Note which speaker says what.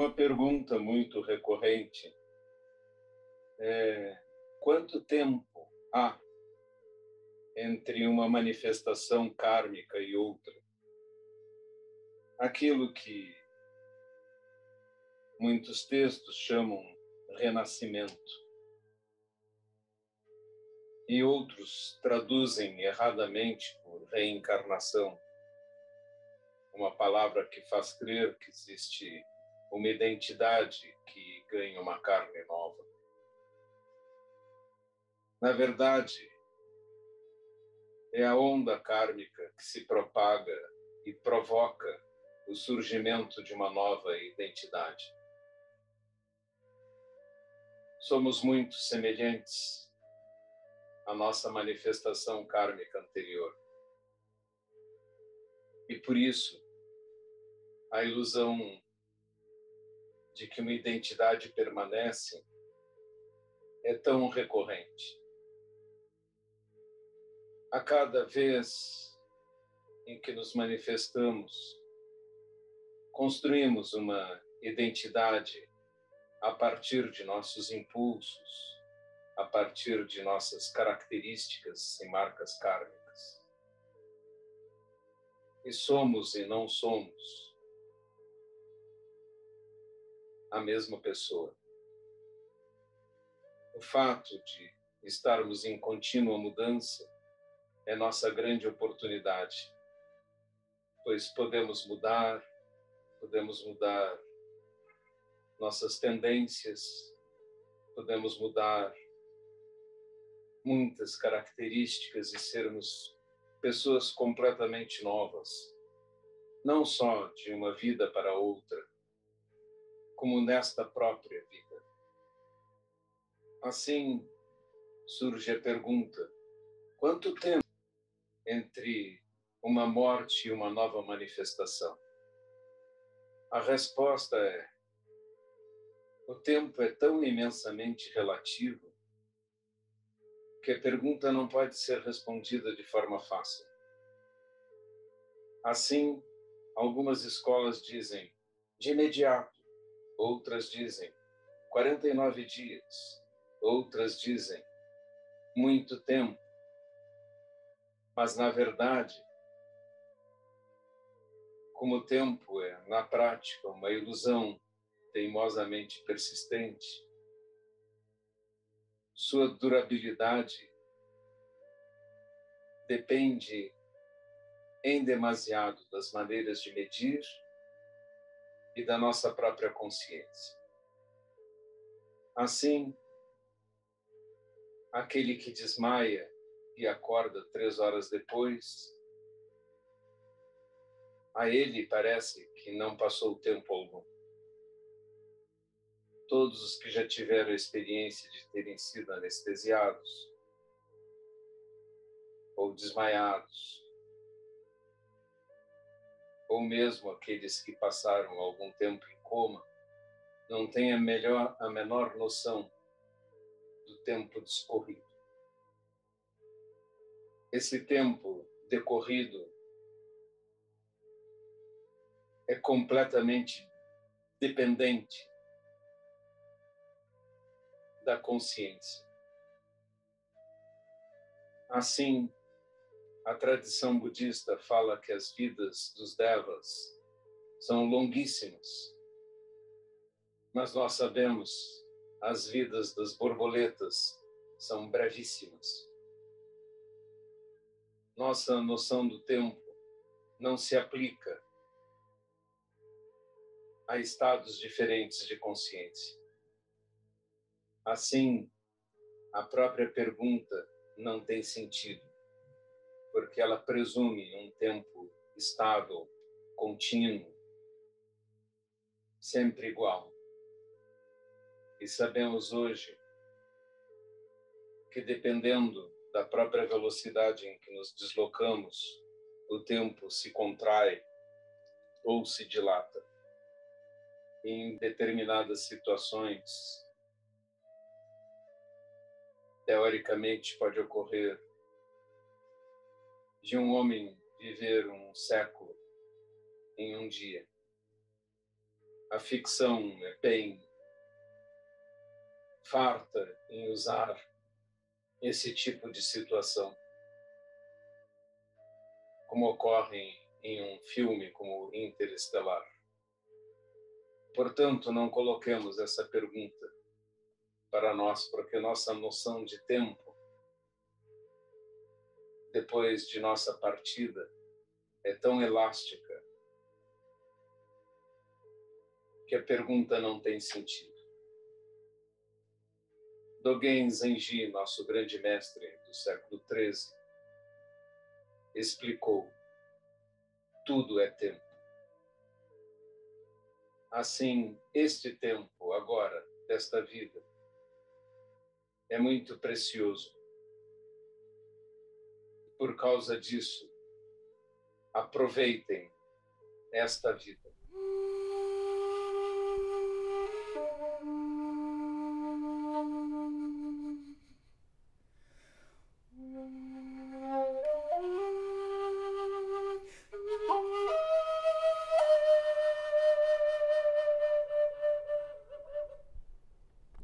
Speaker 1: Uma pergunta muito recorrente. É quanto tempo há entre uma manifestação kármica e outra? Aquilo que muitos textos chamam renascimento. E outros traduzem erradamente por reencarnação, uma palavra que faz crer que existe uma identidade que ganha uma carne nova. Na verdade, é a onda kármica que se propaga e provoca o surgimento de uma nova identidade. Somos muito semelhantes à nossa manifestação kármica anterior. E por isso, a ilusão de que uma identidade permanece é tão recorrente. A cada vez em que nos manifestamos, construímos uma identidade a partir de nossos impulsos, a partir de nossas características e marcas kármicas. E somos e não somos a mesma pessoa. O fato de estarmos em contínua mudança é nossa grande oportunidade, pois podemos mudar, podemos mudar nossas tendências, podemos mudar muitas características e sermos pessoas completamente novas, não só de uma vida para outra, como nesta própria vida. Assim surge a pergunta: quanto tempo entre uma morte e uma nova manifestação? A resposta é: o tempo é tão imensamente relativo que a pergunta não pode ser respondida de forma fácil. Assim, algumas escolas dizem de imediato, outras dizem 49 dias, outras dizem muito tempo. Mas, na verdade, como o tempo é, na prática, uma ilusão teimosamente persistente, sua durabilidade depende em demasiado das maneiras de medir e da nossa própria consciência. Assim, aquele que desmaia e acorda três horas depois, a ele parece que não passou tempo algum. Todos os que já tiveram a experiência de terem sido anestesiados ou desmaiados ou mesmo aqueles que passaram algum tempo em coma, não têm a, melhor, a menor noção do tempo discorrido. Esse tempo decorrido é completamente dependente da consciência. Assim, a tradição budista fala que as vidas dos devas são longuíssimas, mas nós sabemos as vidas das borboletas são brevíssimas. Nossa noção do tempo não se aplica a estados diferentes de consciência. Assim, a própria pergunta não tem sentido porque ela presume um tempo estável, contínuo, sempre igual. E sabemos hoje que, dependendo da própria velocidade em que nos deslocamos, o tempo se contrai ou se dilata. Em determinadas situações, teoricamente, pode ocorrer de um homem viver um século em um dia. a ficção é bem farta em usar esse tipo de situação, como ocorre em um filme como Interestelar. Portanto, não coloquemos essa pergunta para nós, porque nossa noção de tempo, depois de nossa partida, é tão elástica que a pergunta não tem sentido. Dogen Zenji, nosso grande mestre do século XIII, explicou: tudo é tempo. Assim, este tempo, agora, desta vida, é muito precioso. Por causa disso, aproveitem esta vida.